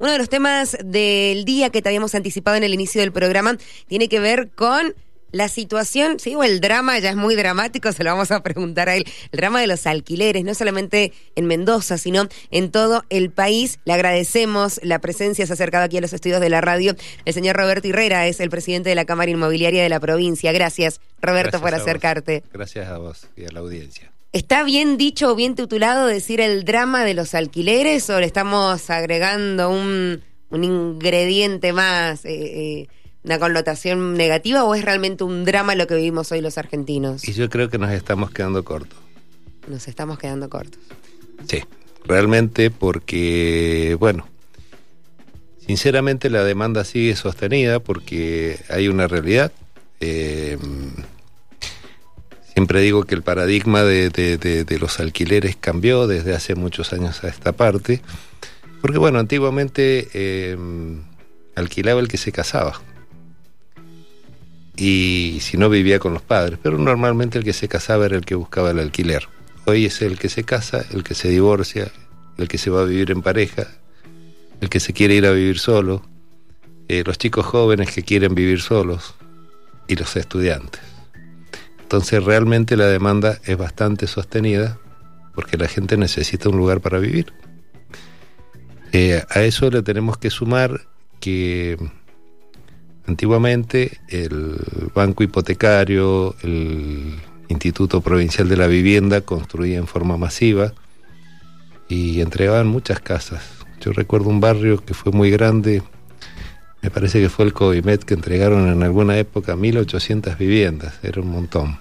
Uno de los temas del día que te habíamos anticipado en el inicio del programa tiene que ver con la situación, sí, o el drama ya es muy dramático, se lo vamos a preguntar a él. El drama de los alquileres, no solamente en Mendoza, sino en todo el país. Le agradecemos la presencia, se ha acercado aquí a los estudios de la radio. El señor Roberto Herrera es el presidente de la Cámara Inmobiliaria de la provincia. Gracias, Roberto, por acercarte. Gracias a vos y a la audiencia. ¿Está bien dicho o bien titulado decir el drama de los alquileres o le estamos agregando un, un ingrediente más? Eh, eh, una connotación negativa o es realmente un drama lo que vivimos hoy los argentinos? Y yo creo que nos estamos quedando cortos. Nos estamos quedando cortos. Sí, realmente porque, bueno, sinceramente la demanda sigue sostenida porque hay una realidad. Eh, siempre digo que el paradigma de, los alquileres cambió desde hace muchos años a esta parte, porque bueno, antiguamente eh, alquilaba el que se casaba y si no vivía con los padres, pero normalmente el que se casaba era el que buscaba el alquiler. Hoy es el que se casa, el que se divorcia, el que se va a vivir en pareja, el que se quiere ir a vivir solo, eh, los chicos jóvenes que quieren vivir solos y los estudiantes. Entonces realmente la demanda es bastante sostenida porque la gente necesita un lugar para vivir. Eh, a eso le tenemos que sumar que Antiguamente el Banco Hipotecario, el Instituto Provincial de la Vivienda construía en forma masiva y entregaban muchas casas. Yo recuerdo un barrio que fue muy grande, me parece que fue el COIMET que entregaron en alguna época 1800 viviendas, era un montón.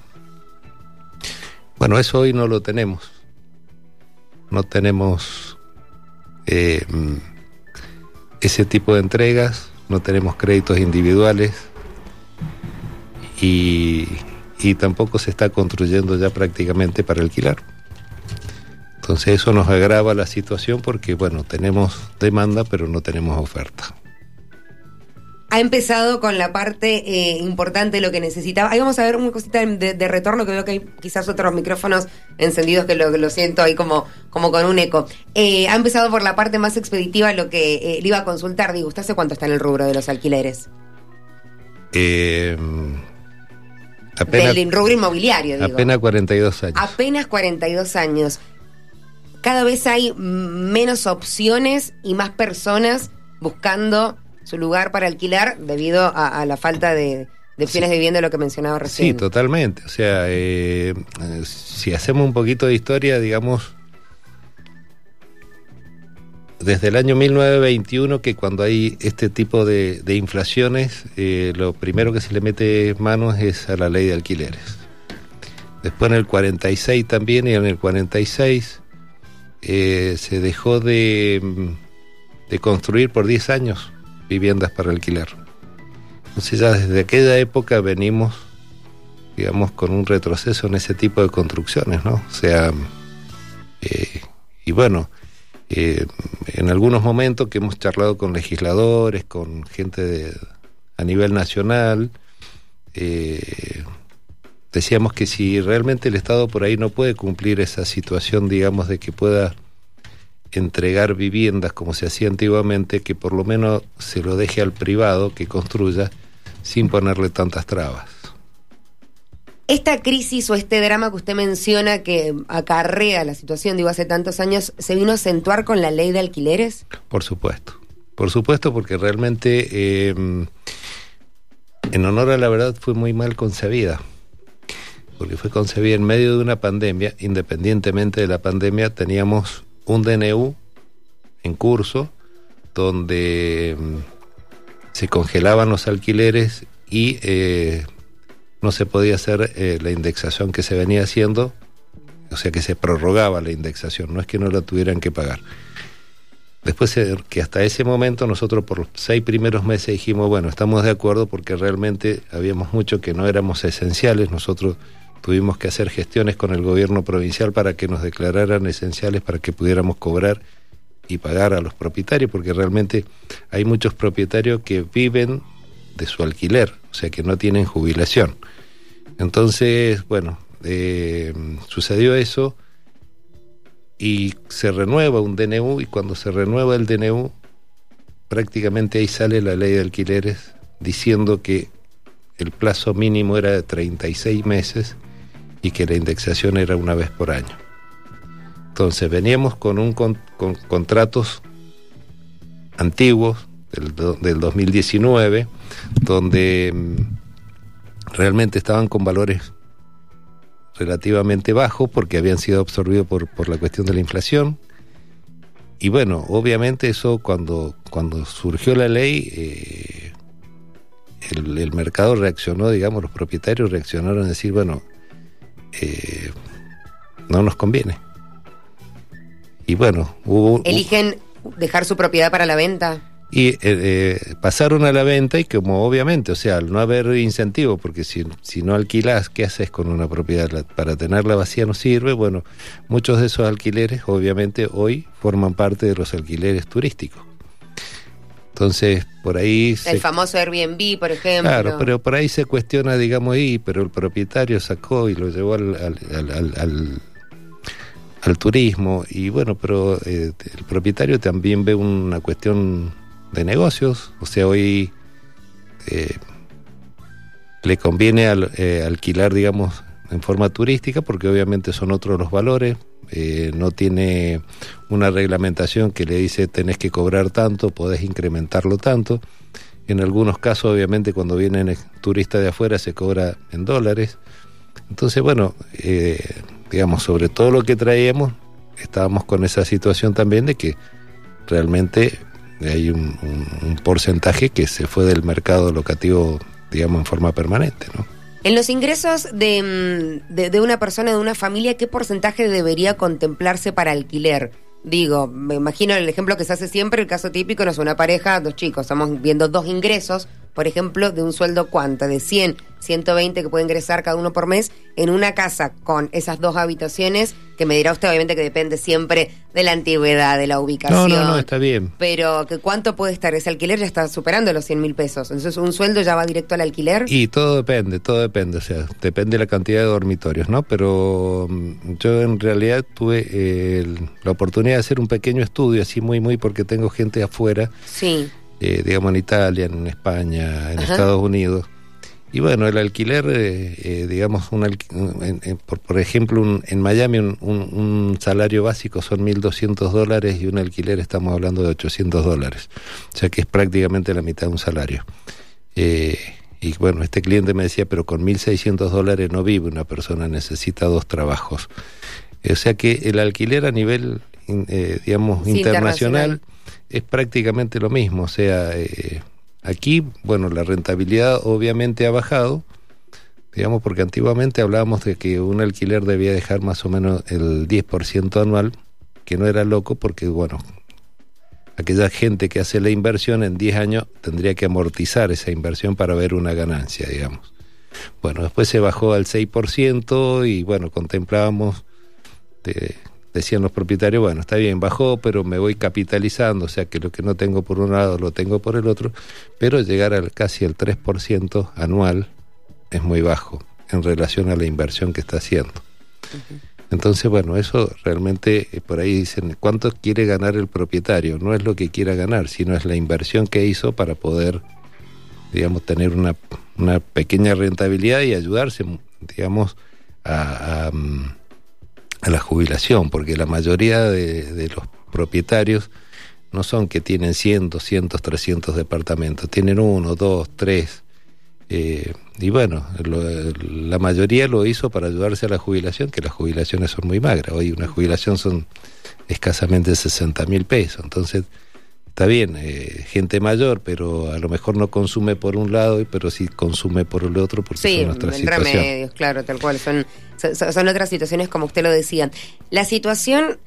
Bueno, eso hoy no lo tenemos. No tenemos eh, ese tipo de entregas no tenemos créditos individuales y, tampoco se está construyendo ya prácticamente para alquilar. Entonces eso nos agrava la situación porque, bueno, tenemos demanda pero no tenemos oferta ha empezado con la parte eh, importante de lo que necesitaba. Ahí vamos a ver una cosita de, retorno que veo que hay quizás otros micrófonos encendidos que lo, lo siento ahí como, como con un eco. Eh, ha empezado por la parte más expeditiva, lo que eh, le iba a consultar. Digo, ¿usted hace cuánto está en el rubro de los alquileres? apenas, Del rubro inmobiliario, digo. Apenas 42 años. Apenas 42 años. Cada vez hay menos opciones y más personas buscando su lugar para alquilar debido a, la falta de, opciones de vivienda, lo que mencionaba recién. Sí, totalmente. O sea, eh, si hacemos un poquito de historia, digamos, desde el año 1921, que cuando hay este tipo de, inflaciones, eh, lo primero que se le mete manos es a la ley de alquileres. Después en el 46 también y en el 46 eh, se dejó de, de construir por 10 años viviendas para alquilar. Entonces ya desde aquella época venimos, digamos, con un retroceso en ese tipo de construcciones, ¿no? O sea, eh, y bueno, eh, en algunos momentos que hemos charlado con legisladores, con gente de, a nivel nacional, eh, decíamos que si realmente el Estado por ahí no puede cumplir esa situación, digamos, de que pueda entregar viviendas como se hacía antiguamente, que por lo menos se lo deje al privado que construya sin ponerle tantas trabas. Esta crisis o este drama que usted menciona que acarrea la situación, digo, hace tantos años, ¿se vino a acentuar con la ley de alquileres? Por supuesto, por supuesto, porque realmente, eh, en honor a la verdad, fue muy mal concebida porque fue concebida en medio de una pandemia, independientemente de la pandemia, teníamos un DNU en curso donde mm, se congelaban los alquileres y eh, no se podía hacer eh, la indexación que se venía haciendo, o sea que se prorrogaba la indexación, no es que no la tuvieran que pagar. Después eh, que hasta ese momento nosotros por los seis primeros meses dijimos, bueno, estamos de acuerdo porque realmente habíamos mucho que no éramos esenciales, nosotros Tuvimos que hacer gestiones con el gobierno provincial para que nos declararan esenciales para que pudiéramos cobrar y pagar a los propietarios, porque realmente hay muchos propietarios que viven de su alquiler, o sea que no tienen jubilación. Entonces, bueno, eh, sucedió eso y se renueva un DNU y cuando se renueva el DNU prácticamente ahí sale la ley de alquileres diciendo que el plazo mínimo era de 36 meses y que la indexación era una vez por año. Entonces veníamos con, un, con, contratos antiguos del, del 2019 donde mm, realmente estaban con valores relativamente bajos porque habían sido absorbidos por, por la cuestión de la inflación. Y bueno, obviamente eso cuando, cuando surgió la ley, eh, el, mercado reaccionó, digamos, los propietarios reaccionaron a decir, bueno, eh, no nos conviene. Y bueno, hubo... ¿Eligen dejar su propiedad para la venta? y eh, eh, pasaron a la venta y como obviamente, o sea, al no haber incentivo, porque si, si no alquilas, ¿qué haces con una propiedad? para tenerla vacía no sirve, bueno, muchos de esos alquileres obviamente hoy forman parte de los alquileres turísticos. Entonces, por ahí... El famoso Airbnb, por ejemplo. Claro, pero por ahí se cuestiona, digamos, y pero el propietario sacó y lo llevó al, al, al turismo. Y bueno, pero eh, el propietario también ve una cuestión de negocios, o sea, hoy eh, le conviene eh, alquilar, digamos, en forma turística, porque obviamente son otros los valores, eh, no tiene una reglamentación que le dice tenés que cobrar tanto, podés incrementarlo tanto. En algunos casos, obviamente, cuando vienen turistas de afuera se cobra en dólares. Entonces, bueno, digamos, sobre todo lo que traíamos, estábamos con esa situación también de que realmente hay un, porcentaje que se fue del mercado locativo, digamos, en forma permanente, ¿no? En los ingresos de, mm, de, de, una persona, de una familia, ¿qué porcentaje debería contemplarse para alquiler? Digo, me imagino el ejemplo que se hace siempre, el caso típico, no es una pareja, dos chicos, estamos viendo dos ingresos, por ejemplo, de un sueldo cuánto, de 100, 120 que puede ingresar cada uno por mes en una casa con esas dos habitaciones, que me dirá usted obviamente que depende siempre de la antigüedad, de la ubicación. No, no, no, está bien. Pero que cuánto puede estar ese alquiler ya está superando los 100 mil pesos. Entonces, ¿un sueldo ya va directo al alquiler? Y todo depende, todo depende, o sea, depende de la cantidad de dormitorios, ¿no? Pero mm, yo en realidad tuve eh, la oportunidad de hacer un pequeño estudio, así muy, muy, porque tengo gente afuera. Sí eh, digamos en Italia, en España, en Estados Unidos. Y bueno, el alquiler, eh, eh, digamos, un por, ejemplo, en Miami un, salario básico son 1.200 dólares y un alquiler estamos hablando de 800 dólares. O sea que es prácticamente la mitad de un salario. y bueno, este cliente me decía, pero con 1.600 dólares no vive una persona, necesita dos trabajos. O sea que el alquiler a nivel, digamos, internacional es prácticamente lo mismo. O sea, eh, aquí, bueno, la rentabilidad obviamente ha bajado, digamos, porque antiguamente hablábamos de que un alquiler debía dejar más o menos el 10% anual, que no era loco porque, bueno, aquella gente que hace la inversión en 10 años tendría que amortizar esa inversión para ver una ganancia, digamos. Bueno, después se bajó al 6% y bueno, contemplábamos de, decían los propietarios, bueno, está bien, bajó, pero me voy capitalizando, o sea que lo que no tengo por un lado lo tengo por el otro, pero llegar al casi el 3% anual es muy bajo en relación a la inversión que está haciendo. Entonces, bueno, eso realmente eh, por ahí dicen, ¿cuánto quiere ganar el propietario? No es lo que quiera ganar, sino es la inversión que hizo para poder, digamos, tener una, una pequeña rentabilidad y ayudarse, digamos, a mm, a la jubilación, porque la mayoría de, los propietarios no son que tienen 100, 200, 300 departamentos, tienen uno, dos, tres. Eh, y bueno, la mayoría lo hizo para ayudarse a la jubilación, que las jubilaciones son muy magras. Hoy una jubilación son escasamente 60 mil pesos. Entonces, está bien, eh, gente mayor, pero a lo mejor no consume por un lado, pero sí consume por el otro porque sí, son otras remedios, claro, tal cual. Son, son, otras situaciones como usted lo decía. La situación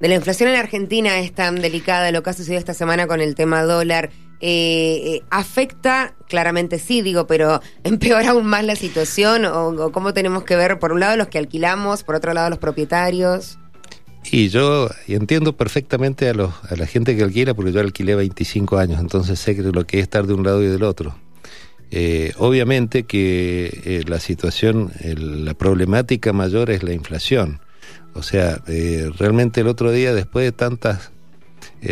de la inflación en Argentina es tan delicada, lo que ha sucedido esta semana con el tema dólar. Eh, eh, afecta, claramente sí, digo, pero empeora aún más la situación o, o cómo tenemos que ver, por un lado, los que alquilamos, por otro lado, los propietarios. Y yo entiendo perfectamente a, los, a la gente que alquila, porque yo alquilé 25 años, entonces sé que lo que es estar de un lado y del otro. Eh, obviamente que eh, la situación, la problemática mayor es la inflación. O sea, eh, realmente el otro día, después de tantas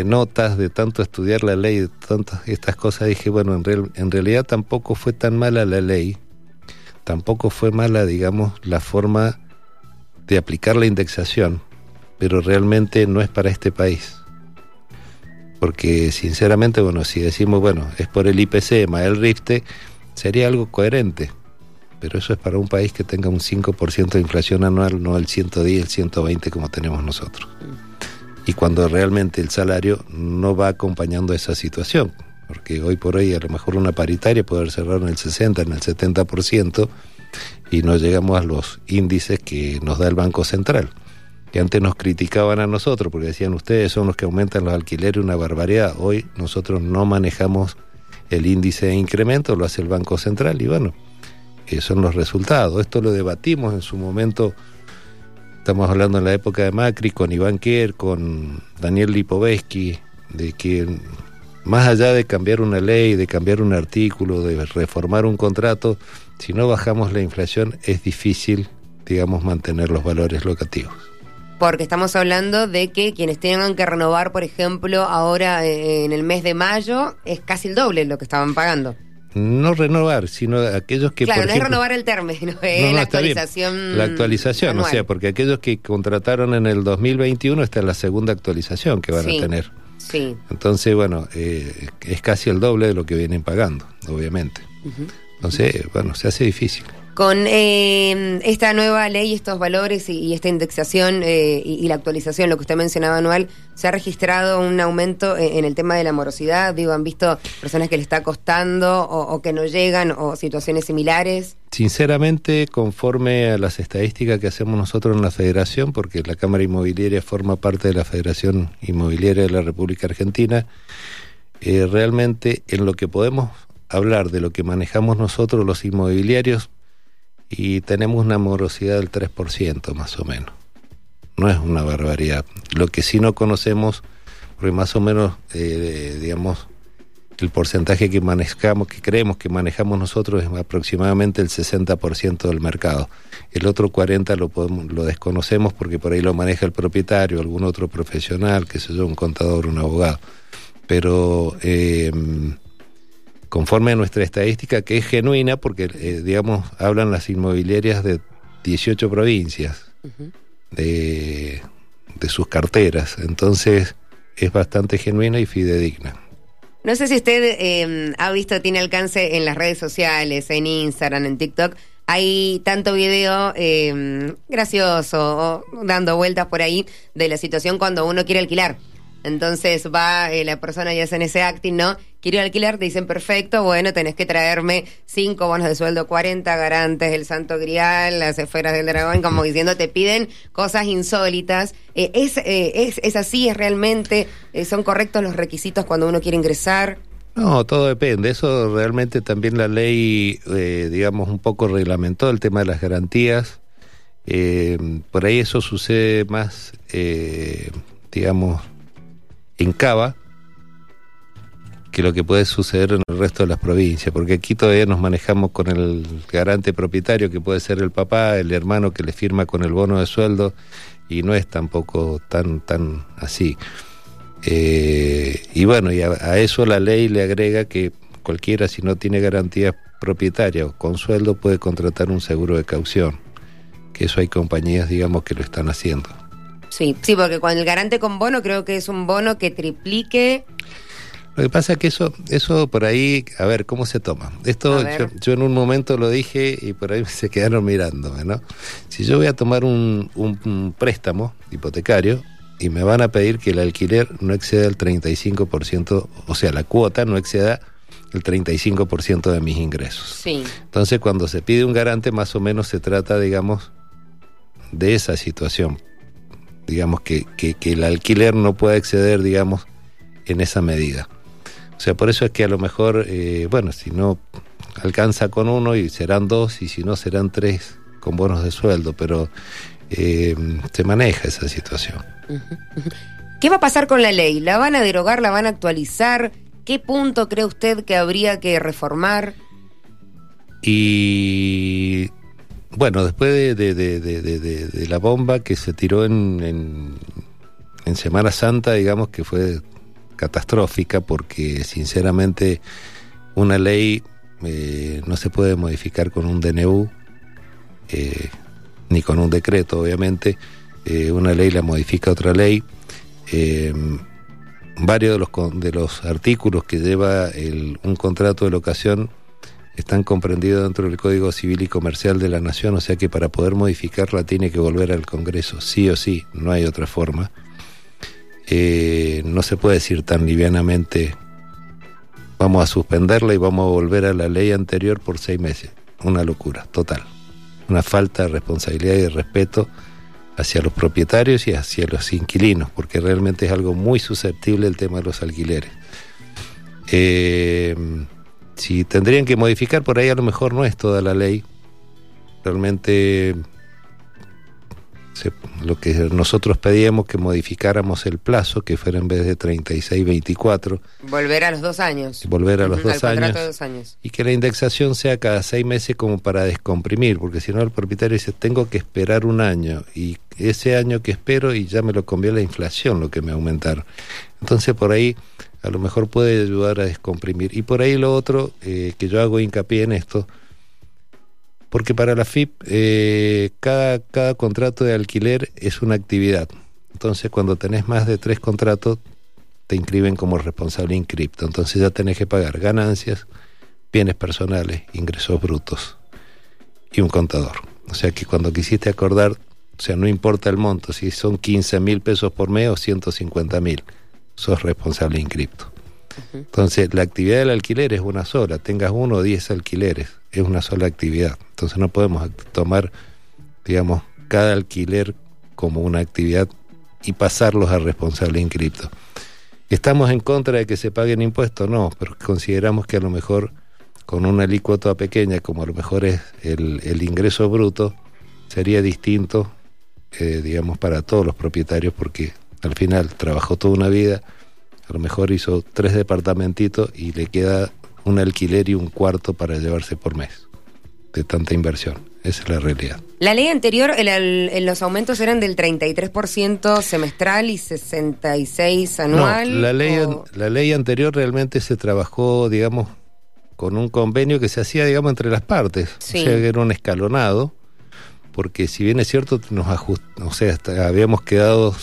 notas, de tanto estudiar la ley, de tantas estas cosas, dije, bueno, en, real, en realidad tampoco fue tan mala la ley, tampoco fue mala, digamos, la forma de aplicar la indexación, pero realmente no es para este país. Porque sinceramente, bueno, si decimos, bueno, es por el IPC más el RIFTE, sería algo coherente. Pero eso es para un país que tenga un 5% de inflación anual, no el 110, el 120 como tenemos nosotros. Y cuando realmente el salario no va acompañando esa situación. Porque hoy por hoy a lo mejor una paritaria puede cerrar en el 60, en el 70% y no llegamos a los índices que nos da el Banco Central que antes nos criticaban a nosotros porque decían ustedes son los que aumentan los alquileres una barbaridad. Hoy nosotros no manejamos el índice de incremento, lo hace el Banco Central y bueno, eh, son los resultados. Esto lo debatimos en su momento, estamos hablando en la época de Macri, con Iván Kier, con Daniel Lipovetsky, de que más allá de cambiar una ley, de cambiar un artículo, de reformar un contrato, si no bajamos la inflación es difícil, digamos, mantener los valores locativos porque estamos hablando de que quienes tengan que renovar, por ejemplo, ahora eh, en el mes de mayo, es casi el doble lo que estaban pagando. No renovar, sino aquellos que... Claro, no es renovar el término, es la actualización. La actualización, o sea, porque aquellos que contrataron en el 2021, esta es la segunda actualización que van a tener. Sí. Entonces, bueno, eh, es casi el doble de lo que vienen pagando, obviamente. Entonces, bueno, se hace difícil. Con eh, esta nueva ley, estos valores y, esta indexación eh, y, la actualización, lo que usted mencionaba anual, ¿se ha registrado un aumento en, el tema de la morosidad? Digo, ¿han visto personas que le está costando o, que no llegan o situaciones similares? Sinceramente, conforme a las estadísticas que hacemos nosotros en la Federación, porque la Cámara Inmobiliaria forma parte de la Federación Inmobiliaria de la República Argentina, eh, realmente en lo que podemos hablar de lo que manejamos nosotros los inmobiliarios, y tenemos una morosidad del 3% más o menos. No es una barbaridad. Lo que sí no conocemos, porque más o menos, eh, digamos, el porcentaje que manejamos, que creemos que manejamos nosotros es aproximadamente el 60% del mercado. El otro 40% lo, podemos, lo desconocemos porque por ahí lo maneja el propietario, algún otro profesional, que sé yo, un contador, un abogado. Pero eh, conforme a nuestra estadística, que es genuina, porque, eh, digamos, hablan las inmobiliarias de 18 provincias, de, sus carteras. Entonces, es bastante genuina y fidedigna. No sé si usted em, ha visto, tiene alcance en las redes sociales, en Instagram, en TikTok. Hay tanto video em, gracioso, dando vueltas por ahí, de la situación cuando uno quiere alquilar. Entonces va eh, la persona y hacen ese acting, ¿no? Quiero alquilar, te dicen perfecto, bueno, tenés que traerme cinco bonos de sueldo, 40 garantes, el santo grial, las esferas del dragón, como diciendo, te piden cosas insólitas. Eh, es, eh, es, es, así, es realmente, son correctos los requisitos cuando uno quiere ingresar. No, todo depende. Eso realmente también la ley, digamos, un poco reglamentó el tema de las garantías. por ahí eso sucede más, digamos, en Cava que lo que puede suceder en el resto de las provincias, porque aquí todavía nos manejamos con el garante propietario, que puede ser el papá, el hermano que le firma con el bono de sueldo, y no es tampoco tan, tan así. Eh, y bueno, y a, eso la ley le agrega que cualquiera, si no tiene garantía propietaria o con sueldo, puede contratar un seguro de caución, que eso hay compañías, digamos, que lo están haciendo. Sí, sí, porque con el garante con bono creo que es un bono que triplique. Lo que pasa es que eso, eso por ahí, a ver, ¿cómo se toma? Esto yo, en un momento lo dije y por ahí se quedaron mirándome, ¿no? Si yo voy a tomar un, un, préstamo hipotecario y me van a pedir que el alquiler no exceda el 35%, o sea, la cuota no exceda el 35% de mis ingresos. Sí. Entonces, cuando se pide un garante, más o menos se trata, digamos, de esa situación digamos, que, que, el alquiler no pueda exceder, digamos, en esa medida. O sea, por eso es que a lo mejor, eh, bueno, si no alcanza con uno y serán dos, y si no serán tres con bonos de sueldo, pero eh, se maneja esa situación. ¿Qué va a pasar con la ley? ¿La van a derogar? ¿La van a actualizar? ¿Qué punto cree usted que habría que reformar? Y bueno, después de, de, de, la bomba que se tiró en, en, Semana Santa, digamos que fue catastrófica porque sinceramente una ley eh, no se puede modificar con un DNU eh, ni con un decreto, obviamente. Eh, una ley la modifica otra ley. varios de los, de los artículos que lleva un contrato de locación están comprendidos dentro del Código Civil y Comercial de la Nación, o sea que para poder modificarla tiene que volver al Congreso, sí o sí, no hay otra forma. Eh, no se puede decir tan livianamente, vamos a suspenderla y vamos a volver a la ley anterior por seis meses. Una locura, total. Una falta de responsabilidad y de respeto hacia los propietarios y hacia los inquilinos, porque realmente es algo muy susceptible el tema de los alquileres. Eh, si tendrían que modificar por ahí a lo mejor no es toda la ley. Realmente lo que nosotros pedíamos que modificáramos el plazo, que fuera en vez de 36, 24. Volver a los dos años. Volver a los dos, años, Y que la indexación sea cada seis meses como para descomprimir, porque si no el propietario dice, tengo que esperar un año y ese año que espero y ya me lo conviene la inflación lo que me aumentaron. Entonces por ahí a lo mejor puede ayudar a descomprimir. Y por ahí lo otro, eh, que yo hago hincapié en esto, porque para la FIP eh, cada, cada contrato de alquiler es una actividad. Entonces cuando tenés más de tres contratos, te inscriben como responsable inscripto. Entonces ya tenés que pagar ganancias, bienes personales, ingresos brutos y un contador. O sea que cuando quisiste acordar, o sea, no importa el monto, si son 15 mil pesos por mes o 150 mil sos responsable inscripto. Entonces, la actividad del alquiler es una sola, tengas uno o diez alquileres, es una sola actividad. Entonces, no podemos tomar, digamos, cada alquiler como una actividad y pasarlos a responsable inscripto. ¿Estamos en contra de que se paguen impuestos? No, pero consideramos que a lo mejor con una alícuota pequeña, como a lo mejor es el, ingreso bruto, sería distinto, eh, digamos, para todos los propietarios, porque al final trabajó toda una vida, a lo mejor hizo tres departamentitos y le queda un alquiler y un cuarto para llevarse por mes de tanta inversión. Esa es la realidad. La ley anterior, el, los aumentos eran del 33% semestral y 66 anual. la ley, la ley anterior realmente se trabajó, digamos, con un convenio que se hacía, digamos, entre las partes. O sea, que era un escalonado, porque si bien es cierto, nos ajust, o sea, habíamos quedado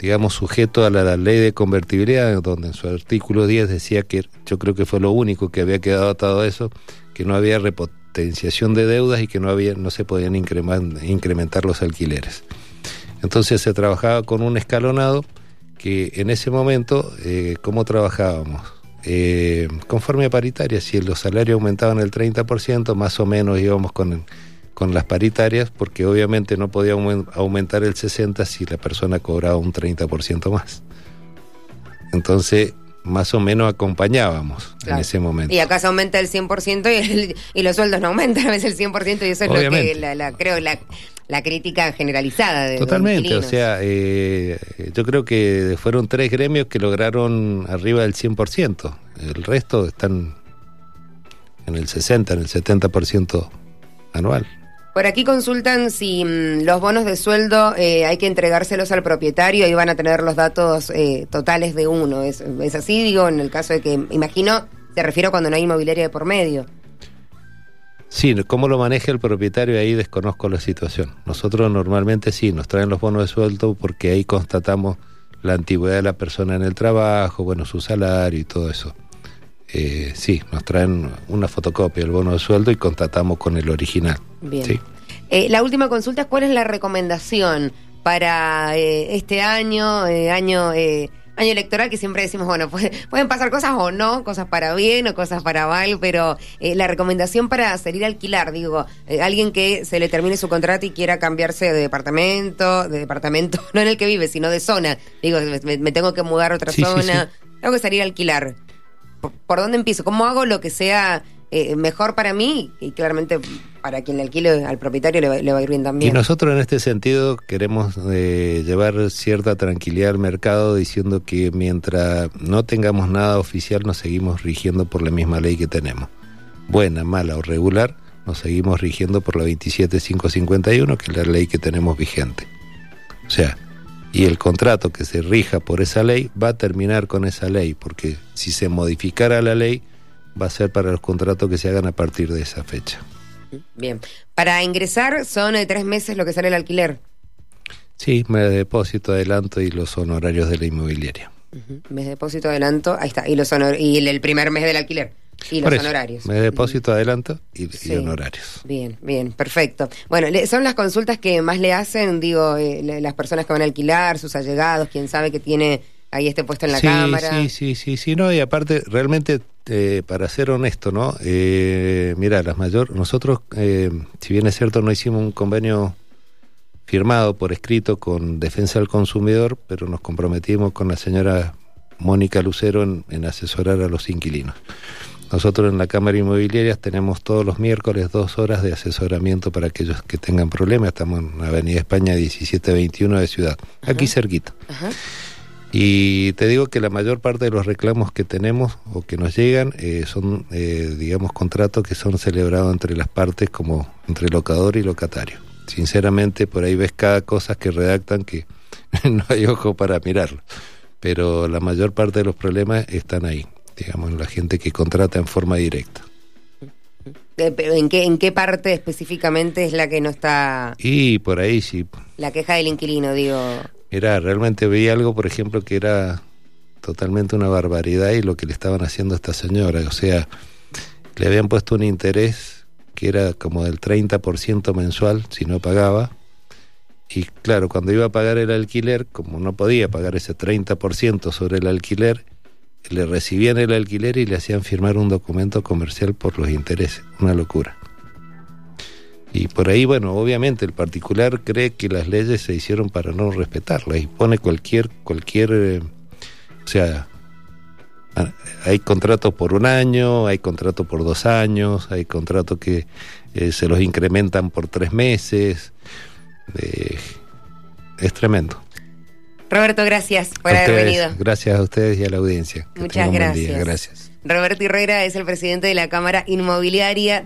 digamos, sujeto a la, ley de convertibilidad, donde en su artículo 10 decía que yo creo que fue lo único que había quedado atado a eso, que no había repotenciación de deudas y que no, había, no se podían incrementar los alquileres. Entonces se trabajaba con un escalonado que en ese momento, eh, ¿cómo trabajábamos? Eh, conforme a paritaria, si los salarios aumentaban el 30%, más o menos íbamos con con las paritarias porque obviamente no podía aumentar el 60 si la persona cobraba un 30% más. Entonces, más o menos acompañábamos en ese momento. Y acá se aumenta el 100% y, los sueldos no aumentan a veces el 100% y eso es lo que la, creo la, crítica generalizada de Totalmente, o sea, eh, yo creo que fueron tres gremios que lograron arriba del 100%. El resto están en el 60, en el 70% anual. Por aquí consultan si mm, los bonos de sueldo eh, hay que entregárselos al propietario y van a tener los datos eh, totales de uno. ¿Es, así? Digo, en el caso de que, imagino, se refiere a cuando no hay inmobiliaria de por medio. Sí, cómo lo maneja el propietario ahí desconozco la situación. Nosotros normalmente sí, nos traen los bonos de sueldo porque ahí constatamos la antigüedad de la persona en el trabajo, bueno, su salario y todo eso. Eh, sí, nos traen una fotocopia del bono de sueldo y contatamos con el original. Bien. Eh, la última consulta es cuál es la recomendación para eh, este año, año año electoral, que siempre decimos, bueno, pueden pasar cosas o no, cosas para bien o cosas para mal, pero la recomendación para salir a alquilar, digo, alguien que se le termine su contrato y quiera cambiarse de departamento, de departamento, no en el que vive, sino de zona, digo, me, tengo que mudar a otra zona, tengo que salir a alquilar por, dónde empiezo? ¿Cómo hago lo que sea eh, mejor para mí y claramente para quien le alquile al propietario le va, a ir bien también. Y nosotros en este sentido queremos eh, llevar cierta tranquilidad al mercado diciendo que mientras no tengamos nada oficial nos seguimos rigiendo por la misma ley que tenemos. Buena, mala o regular, nos seguimos rigiendo por la 27551, que es la ley que tenemos vigente. O sea, Y el contrato que se rija por esa ley va a terminar con esa ley, porque si se modificara la ley, va a ser para los contratos que se hagan a partir de esa fecha. Bien. Para ingresar son de tres meses lo que sale el alquiler. Sí, mes de depósito, adelanto y los honorarios de la inmobiliaria. Mes de depósito, adelanto, ahí está. Y, los honor y el, primer mes del alquiler. Y los honorarios. Mes de depósito, adelanto y, honorarios. Bien, bien, perfecto. Bueno, son las consultas que más le hacen, digo, eh, las personas que van a alquilar, sus allegados, quién sabe que tiene ahí este puesto en la cámara. Sí, sí, sí, sí, no, y aparte, realmente, eh, para ser honesto, ¿no? Eh, mira, las mayor, nosotros, eh, si bien es cierto, no hicimos un convenio firmado por escrito con Defensa del Consumidor, pero nos comprometimos con la señora Mónica Lucero en, asesorar a los inquilinos. Nosotros en la Cámara Inmobiliaria tenemos todos los miércoles dos horas de asesoramiento para aquellos que tengan problemas. Estamos en Avenida España 1721 de Ciudad, aquí cerquita. Y te digo que la mayor parte de los reclamos que tenemos o que nos llegan eh, son, eh, digamos, contratos que son celebrados entre las partes como entre locador y locatario sinceramente por ahí ves cada cosa que redactan que no hay ojo para mirarlo. Pero la mayor parte de los problemas están ahí, digamos, en la gente que contrata en forma directa. Eh, ¿Pero en qué, en qué parte específicamente es la que no está...? Y por ahí sí. La queja del inquilino, digo... Era, realmente veía algo, por ejemplo, que era totalmente una barbaridad y lo que le estaban haciendo a esta señora. O sea, le habían puesto un interés que era como del 30% mensual si no pagaba. Y claro, cuando iba a pagar el alquiler, como no podía pagar ese 30% sobre el alquiler, le recibían el alquiler y le hacían firmar un documento comercial por los intereses. Una locura. Y por ahí, bueno, obviamente el particular cree que las leyes se hicieron para no respetarlas y pone cualquier, cualquier, eh, o sea, hay contratos por un año, hay contratos por dos años, hay contratos que eh, se los incrementan por tres meses. Eh, es tremendo. Roberto, gracias por haber venido. Gracias a ustedes y a la audiencia. Muchas gracias. Gracias. Roberto Herrera es el presidente de la Cámara Inmobiliaria.